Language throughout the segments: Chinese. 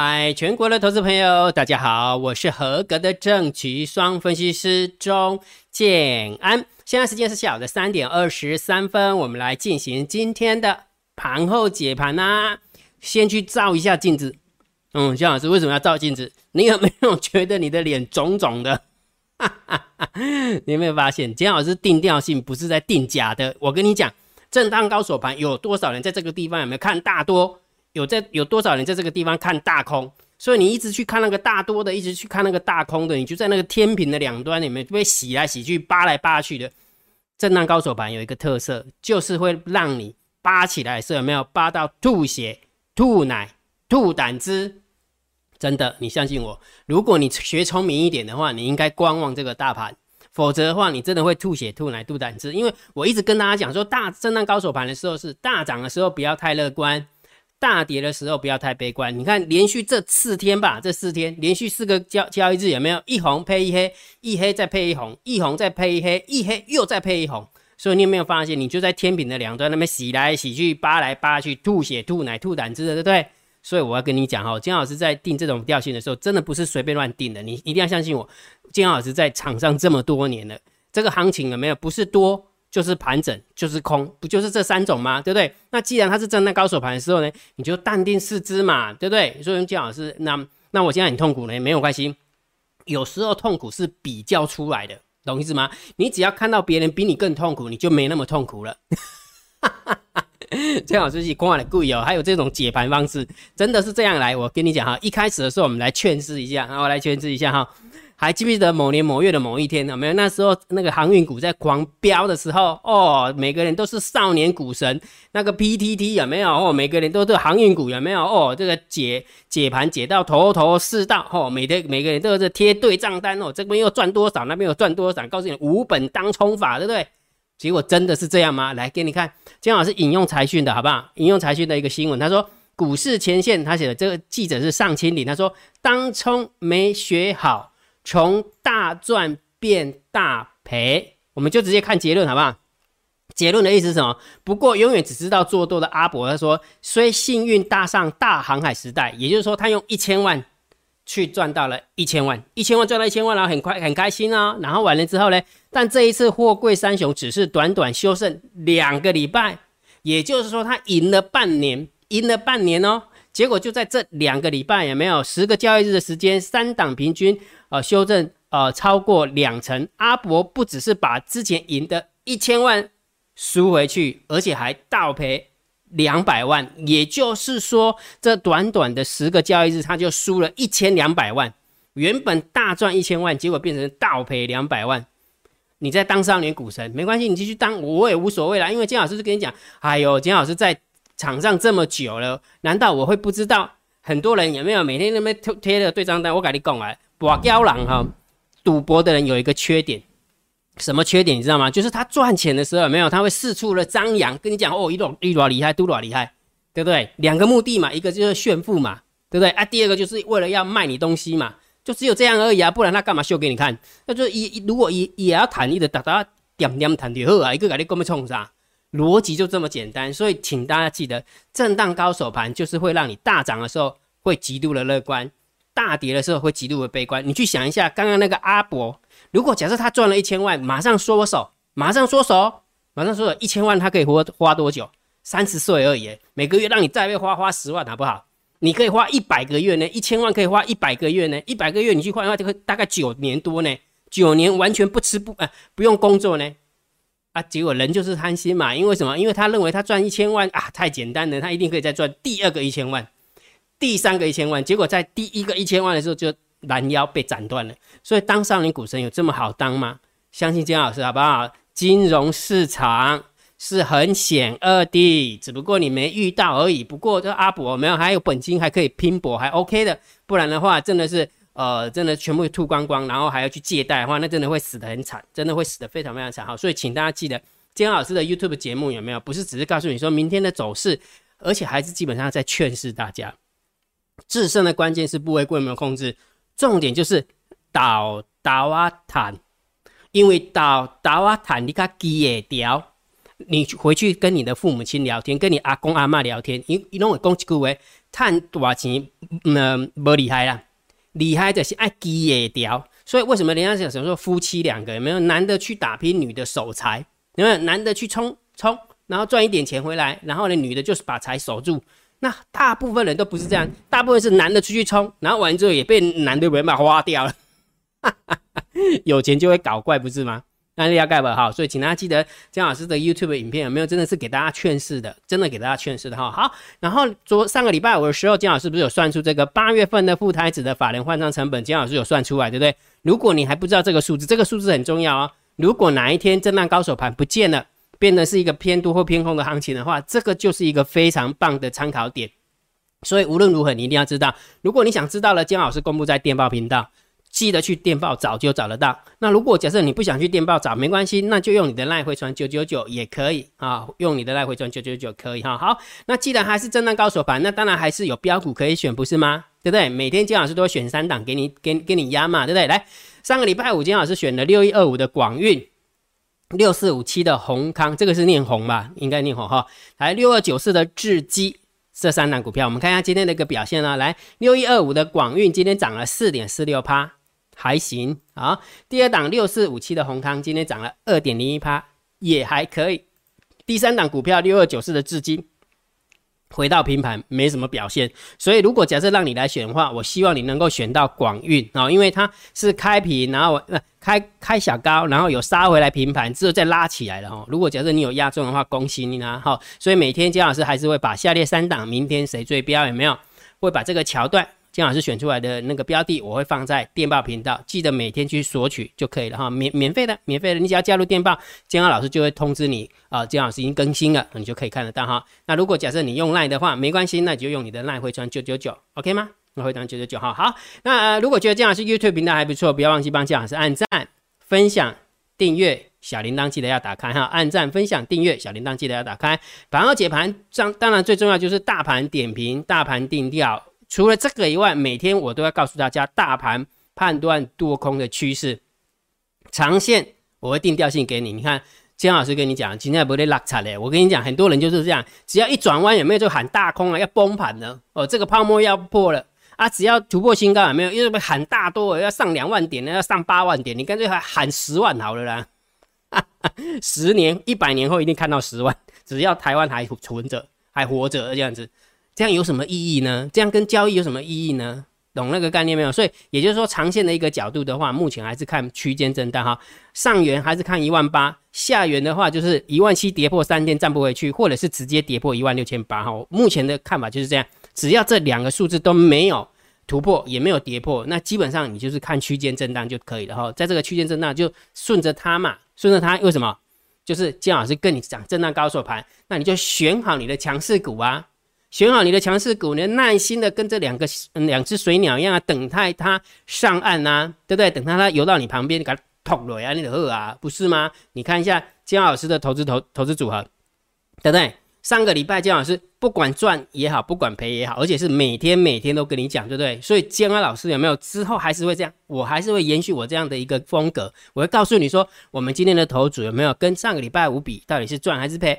嗨，全国的投资朋友，大家好，我是合格的正奇双分析师钟建安。现在时间是下午的三点二十三分，我们来进行今天的盘后解盘呐。先去照一下镜子，嗯，姜老师为什么要照镜子？你有没有觉得你的脸肿肿的？你有没有发现姜老师定调性不是在定假的？我跟你讲，震荡高手盘有多少人在这个地方有没有看大多？有在有多少人在这个地方看大空？所以你一直去看那个大多的，一直去看那个大空的，你就在那个天平的两端里面被洗来洗去、扒来扒去的。震荡高手盘有一个特色，就是会让你扒起来是有没有扒到吐血、吐奶、吐胆汁？真的，你相信我，如果你学聪明一点的话，你应该观望这个大盘，否则的话，你真的会吐血、吐奶、吐胆汁。因为我一直跟大家讲说，大震荡高手盘的时候是大涨的时候，不要太乐观。大跌的时候不要太悲观。你看，连续这四天吧，这四天连续四个交交易日有没有一红配一黑，一黑再配一红，一红再配一黑，一黑又再配一红？所以你有没有发现，你就在天平的两端那边洗来洗去，扒来扒去，吐血、吐奶、吐胆汁的，对不对？所以我要跟你讲哈，金老师在定这种调性的时候，真的不是随便乱定的。你一定要相信我，金老师在场上这么多年了，这个行情有没有不是多？就是盘整，就是空，不就是这三种吗？对不对？那既然它是震荡高手盘的时候呢，你就淡定四肢嘛，对不对？所以姜老师，那那我现在很痛苦呢，没有关系。有时候痛苦是比较出来的，懂意思吗？你只要看到别人比你更痛苦，你就没那么痛苦了。姜老师是光的故意哦，还有这种解盘方式，真的是这样来。我跟你讲哈，一开始的时候我们来劝示一下，然后来劝示一下哈。还记不记得某年某月的某一天有没有？那时候那个航运股在狂飙的时候，哦，每个人都是少年股神。那个 PTT 有没有？哦，每个人都是航运股有没有？哦，这个解解盘解到头头是道，哦，每天每个人都是贴对账单哦，这边又赚多少，那边又赚多少，告诉你五本当冲法，对不对？结果真的是这样吗？来给你看，今天老师引用财讯的好不好？引用财讯的一个新闻，他说股市前线，他写的这个记者是上千里，他说当冲没学好。从大赚变大赔，我们就直接看结论好不好？结论的意思是什么？不过永远只知道做多的阿伯他说，虽幸运搭上大航海时代，也就是说他用一千万去赚到了一千万，一千万赚到一千万，然后很快很开心啊。然后完了之后呢？但这一次货柜三雄只是短短修胜两个礼拜，也就是说他赢了半年，赢了半年哦。结果就在这两个礼拜，有没有十个交易日的时间，三档平均。呃，修正呃超过两成，阿伯不只是把之前赢的一千万输回去，而且还倒赔两百万，也就是说，这短短的十个交易日，他就输了一千两百万。原本大赚一千万，结果变成倒赔两百万。你在当少年股神没关系，你继续当，我也无所谓啦。因为金老师就跟你讲，哎呦，金老师在场上这么久了，难道我会不知道很多人有没有每天那边贴贴的对账单？我跟你讲啊。博高狼哈，赌博的人有一个缺点，什么缺点你知道吗？就是他赚钱的时候没有，他会四处的张扬，跟你讲哦，一多一多厉害，多多厉害，对不对？两个目的嘛，一个就是炫富嘛，对不对？啊，第二个就是为了要卖你东西嘛，就只有这样而已啊，不然他干嘛秀给你看？那就一如果也也要谈，你的达达点点谈就好啊，一个给你根本冲啥？逻辑就这么简单，所以请大家记得，震荡高手盘就是会让你大涨的时候会极度的乐观。大跌的时候会极度的悲观，你去想一下，刚刚那个阿伯，如果假设他赚了一千万，马上缩手，马上缩手，马上缩手，一千万他可以活花多久？三十岁而已，每个月让你再被花花十万，好不好？你可以花一百个月呢，一千万可以花一百个月呢，一百个月你去换的话，就会大概九年多呢，九年完全不吃不呃不用工作呢，啊，结果人就是贪心嘛，因为什么？因为他认为他赚一千万啊太简单了，他一定可以再赚第二个一千万。第三个一千万，结果在第一个一千万的时候就拦腰被斩断了。所以当少年股神有这么好当吗？相信金老师好不好？金融市场是很险恶的，只不过你没遇到而已。不过这阿伯没有，还有本金还可以拼搏，还 OK 的。不然的话，真的是呃，真的全部吐光光，然后还要去借贷的话，那真的会死得很惨，真的会死得非常非常惨。好，所以请大家记得姜老师的 YouTube 节目有没有？不是只是告诉你说明天的走势，而且还是基本上在劝示大家。制胜的关键是部位规模控制，重点就是倒倒啊坦，因为倒倒啊坦，你看记也掉。你回去跟你的父母亲聊天，跟你阿公阿妈聊天，你你拢会讲一句话：赚大钱，嗯，不厉害啦，厉害的是爱记也条。所以为什么人家讲什么说夫妻两个有没有男的去打拼，女的守财？有没有男的去冲冲，然后赚一点钱回来，然后呢，女的就是把财守住？那大部分人都不是这样，大部分是男的出去冲，然后完之后也被男的人把花掉了。有钱就会搞怪，不是吗？那大概吧，哈，所以请大家记得姜老师的 YouTube 影片有没有真的是给大家劝世的，真的给大家劝世的哈。好，然后昨上个礼拜五的时候，姜老师不是有算出这个八月份的副台子的法人换账成本，姜老师有算出来，对不对？如果你还不知道这个数字，这个数字很重要哦。如果哪一天震荡高手盘不见了，变得是一个偏多或偏空的行情的话，这个就是一个非常棒的参考点。所以无论如何，你一定要知道。如果你想知道了，姜老师公布在电报频道。记得去电报找就找得到。那如果假设你不想去电报找，没关系，那就用你的赖回传九九九也可以啊，用你的赖回传九九九可以哈。好，那既然还是震荡高手盘，那当然还是有标股可以选，不是吗？对不对？每天金老师都会选三档给你，给给你压嘛，对不对？来，上个礼拜五金老师选了六一二五的广运，六四五七的宏康，这个是念宏吧？应该念宏哈。来，六二九四的智基，这三档股票，我们看一下今天的一个表现啊。来，六一二五的广运今天涨了四点四六趴。还行啊，第二档六四五七的宏康今天涨了二点零一趴，也还可以。第三档股票六二九四的至今回到平盘，没什么表现。所以如果假设让你来选的话，我希望你能够选到广运啊，因为它是开平，然后呃开开小高，然后有杀回来平盘之后再拉起来了哈。如果假设你有压中的话，恭喜你啦哈。所以每天姜老师还是会把下列三档明天谁最标有没有？会把这个桥段。金老师选出来的那个标的，我会放在电报频道，记得每天去索取就可以了哈，免免费的，免费的，你只要加入电报，金老师就会通知你啊，金老师已经更新了，你就可以看得到哈。那如果假设你用赖的话，没关系，那你就用你的赖回传九九九，OK 吗？那回传九九九哈。好，那如果觉得金老师 YouTube 频道还不错，不要忘记帮金老师按赞、分享、订阅，小铃铛记得要打开哈，按赞、分享、订阅，小铃铛记得要打开。盘后解盘，当当然最重要就是大盘点评、大盘定调。除了这个以外，每天我都要告诉大家大盘判断多空的趋势，长线我会定调性给你。你看，姜老师跟你讲，今天不会拉惨嘞。我跟你讲，很多人就是这样，只要一转弯有没有就喊大空了，要崩盘了哦，这个泡沫要破了啊！只要突破新高有没有，又被喊大多要上两万点呢，要上八万点，你干脆还喊十万好了啦。十年、一百年后一定看到十万，只要台湾还存着、还活着这样子。这样有什么意义呢？这样跟交易有什么意义呢？懂那个概念没有？所以也就是说，长线的一个角度的话，目前还是看区间震荡哈。上缘还是看一万八，下缘的话就是一万七跌破三天站不回去，或者是直接跌破一万六千八哈。目前的看法就是这样，只要这两个数字都没有突破，也没有跌破，那基本上你就是看区间震荡就可以了哈。在这个区间震荡就顺着它嘛，顺着它为什么？就是金老师跟你讲震荡高手盘，那你就选好你的强势股啊。选好你的强势股，你耐心的跟这两个两只水鸟一样啊，等待它上岸呐，对不对？等它它游到你旁边，你给它捅了呀，你的饿啊，不是吗？你看一下姜老师的投资投投资组合，对不对？上个礼拜姜老师不管赚也好，不管赔也好，而且是每天每天都跟你讲，对不对？所以姜老师有没有之后还是会这样？我还是会延续我这样的一个风格，我会告诉你说，我们今天的投组有没有跟上个礼拜五比，到底是赚还是赔？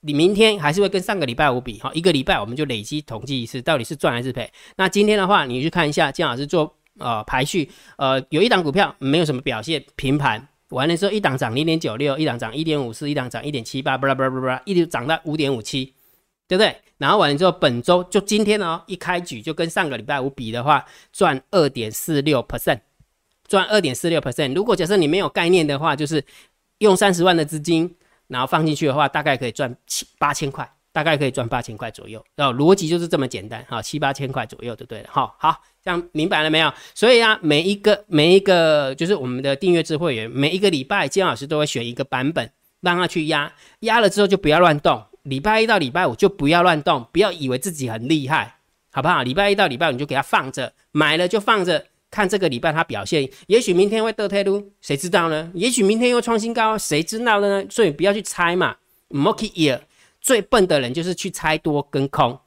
你明天还是会跟上个礼拜五比，哈，一个礼拜我们就累积统计一次，到底是赚还是赔。那今天的话，你去看一下姜老师做呃排序，呃，有一档股票没有什么表现，平盘完了之后，一档涨零点九六，一档涨一点五四，一档涨一点七八，巴拉巴拉巴拉，一直涨到五点五七，对不对？然后完了之后，本周就今天哦，一开局就跟上个礼拜五比的话，赚二点四六 percent，赚二点四六 percent。如果假设你没有概念的话，就是用三十万的资金。然后放进去的话，大概可以赚七八千块，大概可以赚八千块左右。然后逻辑就是这么简单，哈，七八千块左右就对了，哈。好，这样明白了没有？所以啊，每一个每一个就是我们的订阅制会员，每一个礼拜金老师都会选一个版本让他去压，压了之后就不要乱动。礼拜一到礼拜五就不要乱动，不要以为自己很厉害，好不好？礼拜一到礼拜五你就给他放着，买了就放着。看这个礼拜它表现，也许明天会得退路，谁知道呢？也许明天又创新高，谁知道呢？所以不要去猜嘛。Monkey ear，最笨的人就是去猜多跟空，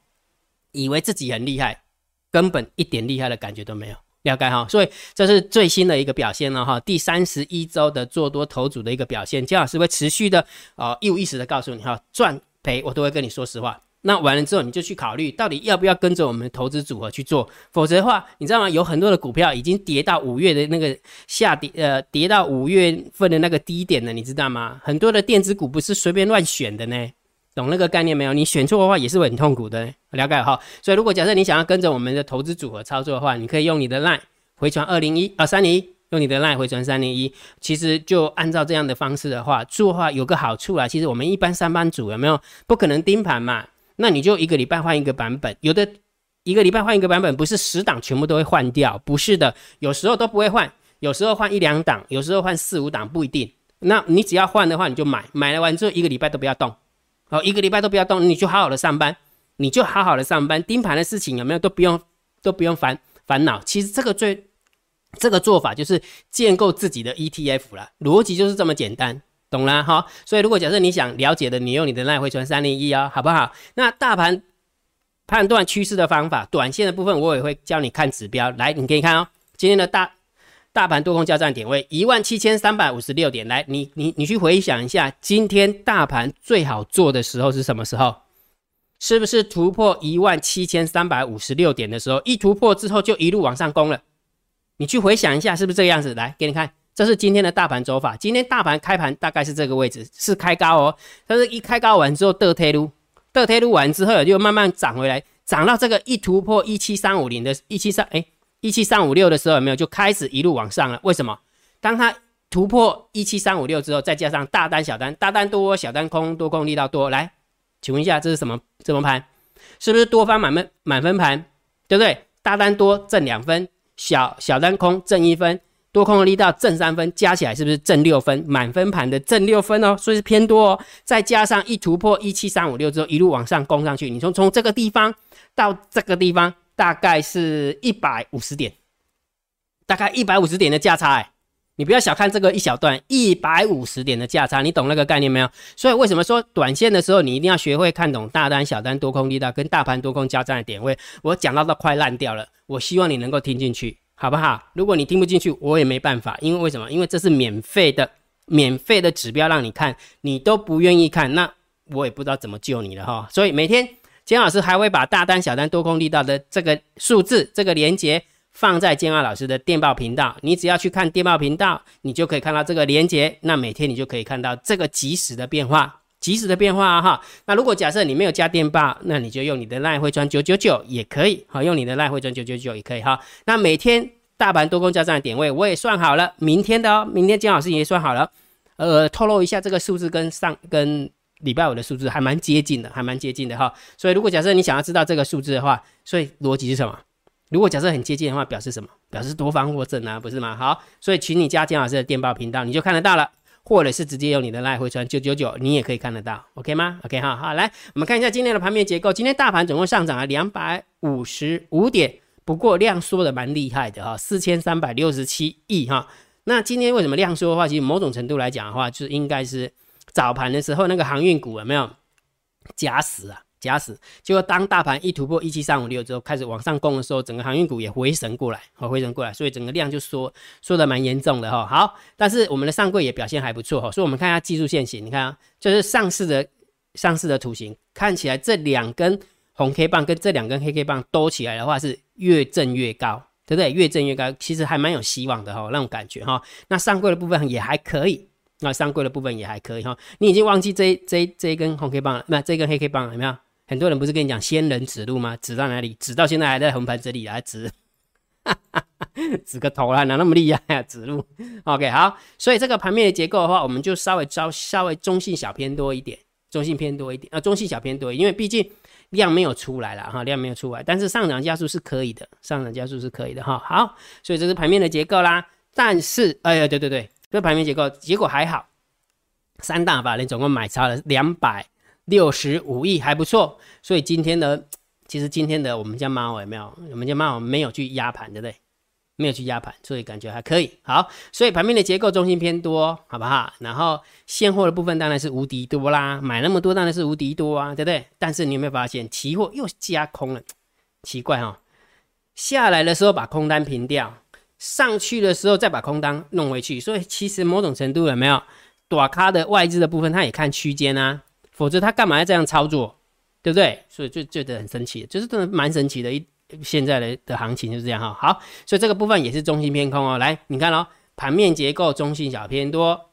以为自己很厉害，根本一点厉害的感觉都没有。了解哈，所以这是最新的一个表现了哈。第三十一周的做多头组的一个表现，姜老师会持续的呃一五一十的告诉你哈，赚赔我都会跟你说实话。那完了之后，你就去考虑到底要不要跟着我们的投资组合去做。否则的话，你知道吗？有很多的股票已经跌到五月的那个下跌，呃，跌到五月份的那个低点了，你知道吗？很多的电子股不是随便乱选的呢，懂那个概念没有？你选错的话也是很痛苦的，了解哈。所以如果假设你想要跟着我们的投资组合操作的话，你可以用你的 line 回传二零一啊三零一，用你的 line 回传三零一。其实就按照这样的方式的话做的话，有个好处啦。其实我们一般上班族有没有不可能盯盘嘛？那你就一个礼拜换一个版本，有的一个礼拜换一个版本，不是十档全部都会换掉，不是的，有时候都不会换，有时候换一两档，有时候换四五档，不一定。那你只要换的话，你就买，买了完之后一个礼拜都不要动，好，一个礼拜都不要动，你就好好的上班，你就好好的上班，盯盘的事情有没有都不用都不用烦烦恼。其实这个最这个做法就是建构自己的 ETF 了，逻辑就是这么简单。懂了哈，所以如果假设你想了解的，你用你的赖回传三零一哦，好不好？那大盘判断趋势的方法，短线的部分我也会教你看指标。来，你可以看哦，今天的大大盘多空交战点位一万七千三百五十六点。来，你你你去回想一下，今天大盘最好做的时候是什么时候？是不是突破一万七千三百五十六点的时候？一突破之后就一路往上攻了。你去回想一下，是不是这个样子？来，给你看。这是今天的大盘走法。今天大盘开盘大概是这个位置，是开高哦。但是一开高完之后，得推撸，得推撸完之后就慢慢涨回来，涨到这个一突破一七三五零的，一七三哎一七三五六的时候，有没有就开始一路往上了？为什么？当它突破一七三五六之后，再加上大单小单，大单多，小单空，多空力道多。来，请问一下，这是什么什么盘？是不是多方满分满分盘？对不对？大单多挣两分，小小单空挣一分。多空的力道正三分，加起来是不是正六分？满分盘的正六分哦，所以是偏多哦。再加上一突破一七三五六之后，一路往上攻上去，你从从这个地方到这个地方，大概是一百五十点，大概一百五十点的价差哎，你不要小看这个一小段一百五十点的价差，你懂那个概念没有？所以为什么说短线的时候你一定要学会看懂大单、小单、多空力道跟大盘多空交战的点位？我讲到都快烂掉了，我希望你能够听进去。好不好？如果你听不进去，我也没办法，因为为什么？因为这是免费的，免费的指标让你看，你都不愿意看，那我也不知道怎么救你了哈。所以每天金老师还会把大单、小单、多空力道的这个数字、这个连接放在金老师的电报频道，你只要去看电报频道，你就可以看到这个连接，那每天你就可以看到这个即时的变化。及时的变化哈，那如果假设你没有加电报，那你就用你的赖汇赚九九九也可以，好，用你的赖汇赚九九九也可以哈。那每天大盘多空交战的点位我也算好了，明天的哦，明天金老师也算好了，呃，透露一下这个数字跟上跟礼拜五的数字还蛮接近的，还蛮接近的哈。所以如果假设你想要知道这个数字的话，所以逻辑是什么？如果假设很接近的话，表示什么？表示多方获胜啊，不是吗？好，所以请你加金老师的电报频道，你就看得到了。或者是直接用你的来回传九九九，你也可以看得到，OK 吗？OK 哈，好，来我们看一下今天的盘面结构。今天大盘总共上涨了两百五十五点，不过量缩的蛮厉害的哈，四千三百六十七亿哈。那今天为什么量缩的话，其实某种程度来讲的话，就是应该是早盘的时候那个航运股有没有假死啊？假死，结果当大盘一突破一七三五六之后，开始往上攻的时候，整个航运股也回神过来，好回神过来，所以整个量就缩缩的蛮严重的哈。好，但是我们的上柜也表现还不错哈，所以我们看一下技术线型，你看啊，就是上市的上市的图形，看起来这两根红 K 棒跟这两根黑 K 棒兜起来的话是越震越高，对不对？越震越高，其实还蛮有希望的哈，那种感觉哈。那上柜的部分也还可以，那上柜的部分也还可以哈。你已经忘记这这这一根红 K 棒了，那这一根黑 K 棒有没有？很多人不是跟你讲仙人指路吗？指到哪里？指到现在还在红盘这里来指，指个头啦，哪那么厉害啊？指路，OK，好。所以这个盘面的结构的话，我们就稍微招稍微中性小偏多一点，中性偏多一点啊，中性小偏多，因为毕竟量没有出来了哈，量没有出来，但是上涨加速是可以的，上涨加速是可以的哈。好，所以这是盘面的结构啦。但是，哎呀，对对对，这盘面结构结果还好，三大法人总共买超了两百。六十五亿还不错，所以今天的其实今天的我们家猫有没有？我们家猫没有去压盘，对不对？没有去压盘，所以感觉还可以。好，所以盘面的结构中心偏多，好不好？然后现货的部分当然是无敌多啦，买那么多当然是无敌多啊，对不对？但是你有没有发现期货又加空了？奇怪哈，下来的时候把空单平掉，上去的时候再把空单弄回去，所以其实某种程度有没有？短咖的外资的部分，它也看区间啊。否则他干嘛要这样操作？对不对？所以就觉得很神奇，就是真的蛮神奇的。一现在的的行情就是这样哈。好，所以这个部分也是中性偏空哦。来，你看哦，盘面结构中性小偏多，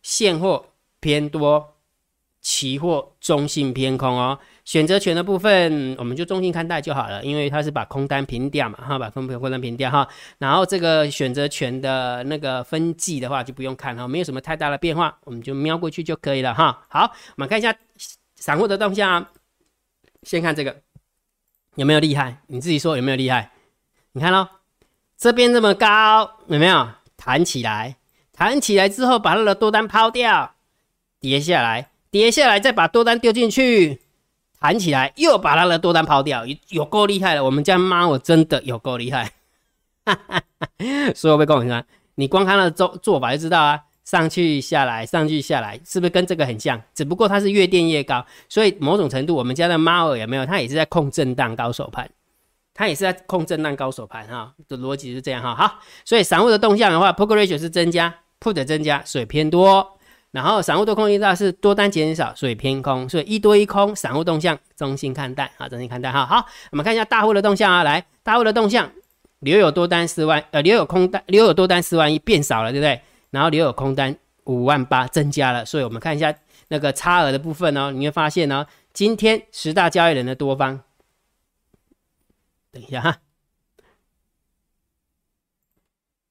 现货偏多，期货中性偏空哦。选择权的部分，我们就中性看待就好了，因为它是把空单平掉嘛，哈，把空空单平掉哈。然后这个选择权的那个分季的话就不用看哈，没有什么太大的变化，我们就瞄过去就可以了哈。好，我们看一下散户的动向，先看这个有没有厉害，你自己说有没有厉害？你看咯，这边这么高，有没有弹起来？弹起来之后把它的多单抛掉，跌下来，跌下来再把多单丢进去。弹起来，又把他的多单抛掉，有够厉害了。我们家猫我真的有够厉害，所以我会跟我说，你光看它的做做法就知道啊，上去下来，上去下来，是不是跟这个很像？只不过它是越垫越高，所以某种程度，我们家的猫儿有没有？它也是在控震荡高手盘，它也是在控震荡高手盘哈。的逻辑是这样哈。好，所以散户的动向的话，Poker Ratio 是增加，Put 增加，水偏多。然后散户多空力道是多单减少，所以偏空，所以一多一空，散户动向中性看待啊，中性看待哈。好，我们看一下大户的动向啊，来，大户的动向，留有多单四万，呃，留有空单，留有多单四万一变少了，对不对？然后留有空单五万八增加了，所以我们看一下那个差额的部分哦，你会发现呢，今天十大交易人的多方，等一下哈，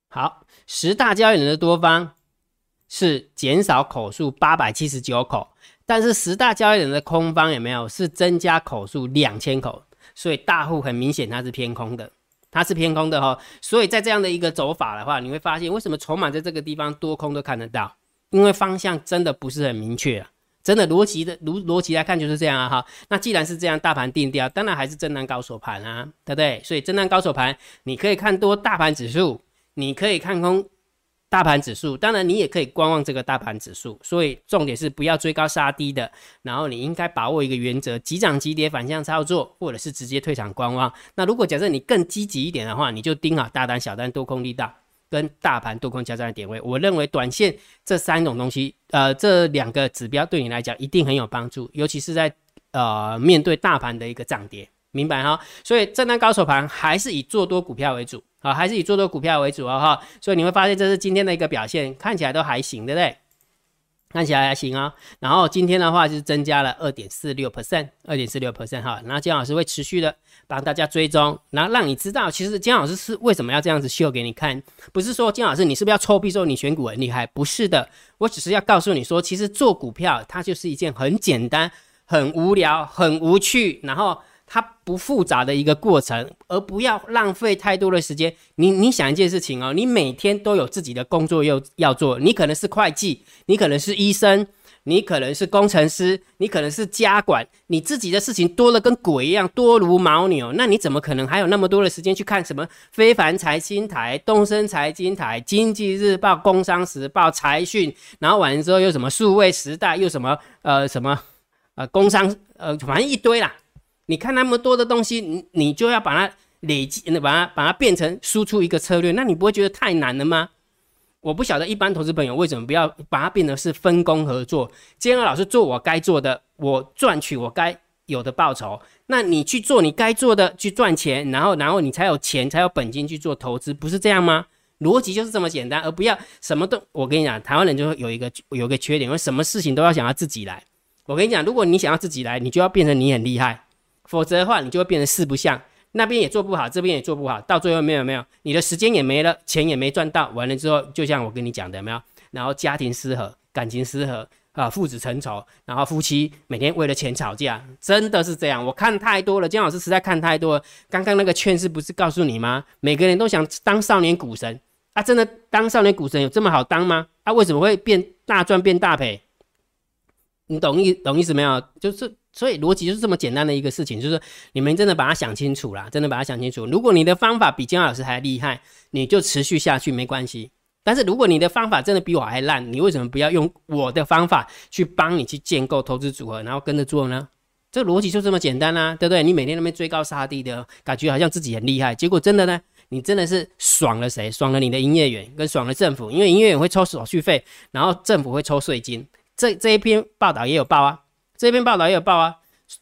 好，十大交易人的多方。是减少口数八百七十九口，但是十大交易人的空方有没有是增加口数两千口？所以大户很明显它是偏空的，它是偏空的哈。所以在这样的一个走法的话，你会发现为什么筹码在这个地方多空都看得到，因为方向真的不是很明确。真的逻辑的逻逻辑来看就是这样啊哈。那既然是这样，大盘定调，当然还是震荡高手盘啊，对不对？所以震荡高手盘，你可以看多大盘指数，你可以看空。大盘指数，当然你也可以观望这个大盘指数，所以重点是不要追高杀低的。然后你应该把握一个原则：急涨急跌反向操作，或者是直接退场观望。那如果假设你更积极一点的话，你就盯好大单、小单、多空力大跟大盘多空交战的点位。我认为短线这三种东西，呃，这两个指标对你来讲一定很有帮助，尤其是在呃面对大盘的一个涨跌，明白哈？所以震荡高手盘还是以做多股票为主。啊，还是以做多股票为主哦，哈，所以你会发现这是今天的一个表现，看起来都还行，对不对？看起来还行啊。然后今天的话是增加了二点四六 percent，二点四六 percent 哈。然后姜老师会持续的帮大家追踪，然后让你知道，其实姜老师是为什么要这样子秀给你看，不是说姜老师你是不是要臭屁说你选股很厉害？不是的，我只是要告诉你说，其实做股票它就是一件很简单、很无聊、很无趣，然后。它不复杂的一个过程，而不要浪费太多的时间。你你想一件事情哦，你每天都有自己的工作要要做，你可能是会计，你可能是医生，你可能是工程师，你可能是家管，你自己的事情多了跟鬼一样，多如牦牛。那你怎么可能还有那么多的时间去看什么非凡财经台、东森财经台、经济日报、工商时报、财讯，然后完了之后又什么数位时代，又什么呃什么呃工商呃，反正一堆啦。你看那么多的东西，你你就要把它累积，把它把它变成输出一个策略，那你不会觉得太难了吗？我不晓得一般投资朋友为什么不要把它变得是分工合作，今天老师做我该做的，我赚取我该有的报酬，那你去做你该做的去赚钱，然后然后你才有钱才有本金去做投资，不是这样吗？逻辑就是这么简单，而不要什么都我跟你讲，台湾人就会有一个有一个缺点，因为什么事情都要想要自己来。我跟你讲，如果你想要自己来，你就要变成你很厉害。否则的话，你就会变成四不像，那边也做不好，这边也做不好，到最后没有没有，你的时间也没了，钱也没赚到，完了之后，就像我跟你讲的，有没有？然后家庭失和，感情失和啊，父子成仇，然后夫妻每天为了钱吵架，真的是这样。我看太多了，姜老师实在看太多了。刚刚那个劝是不是告诉你吗？每个人都想当少年股神啊，真的当少年股神有这么好当吗？啊，为什么会变大赚变大赔？你懂意懂意思没有？就是。所以逻辑就是这么简单的一个事情，就是你们真的把它想清楚啦，真的把它想清楚。如果你的方法比姜老师还厉害，你就持续下去没关系。但是如果你的方法真的比我还烂，你为什么不要用我的方法去帮你去建构投资组合，然后跟着做呢？这逻辑就这么简单啦，对不对？你每天那边追高杀低的感觉好像自己很厉害，结果真的呢，你真的是爽了谁？爽了你的营业员跟爽了政府，因为营业员会抽手续费，然后政府会抽税金。这这一篇报道也有报啊。这篇报道也有报啊，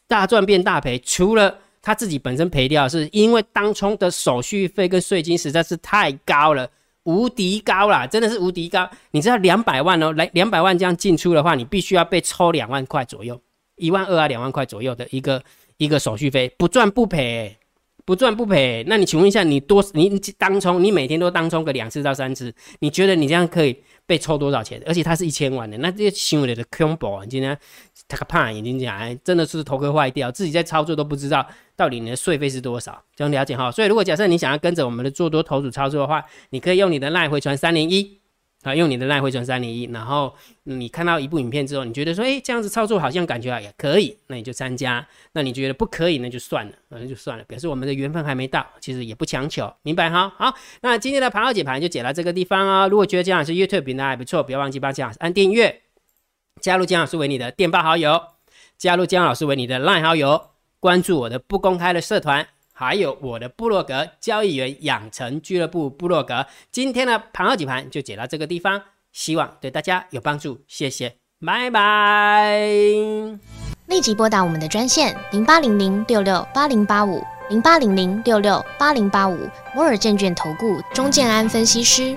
大赚变大赔，除了他自己本身赔掉，是因为当冲的手续费跟税金实在是太高了，无敌高啦，真的是无敌高。你知道两百万哦，来两百万这样进出的话，你必须要被抽两万块左右，一万二啊两万块左右的一个一个手续费，不赚不赔。不赚不赔，那你请问一下，你多你当冲，你每天都当冲个两次到三次，你觉得你这样可以被抽多少钱？而且它是一千万的，那这些行为的 combo，你今天他个怕眼睛讲，真的是头壳坏掉，自己在操作都不知道到底你的税费是多少，这样了解哈。所以如果假设你想要跟着我们的做多头组操作的话，你可以用你的赖回传三零一。啊，用你的赖回传三零一，然后你看到一部影片之后，你觉得说，哎，这样子操作好像感觉啊也可以，那你就参加。那你觉得不可以，那就算了，那就算了，表示我们的缘分还没到，其实也不强求，明白哈？好，那今天的盘后解盘就解到这个地方哦。如果觉得姜老师 YouTube 频道还不错，不要忘记帮姜老师按订阅，加入姜老师为你的电报好友，加入姜老师为你的赖好友，关注我的不公开的社团。还有我的部落格交易员养成俱乐部部落格，今天的盘后几盘就解到这个地方，希望对大家有帮助，谢谢，拜拜。立即拨打我们的专线零八零零六六八零八五零八零零六六八零八五摩尔证券投顾钟建安分析师。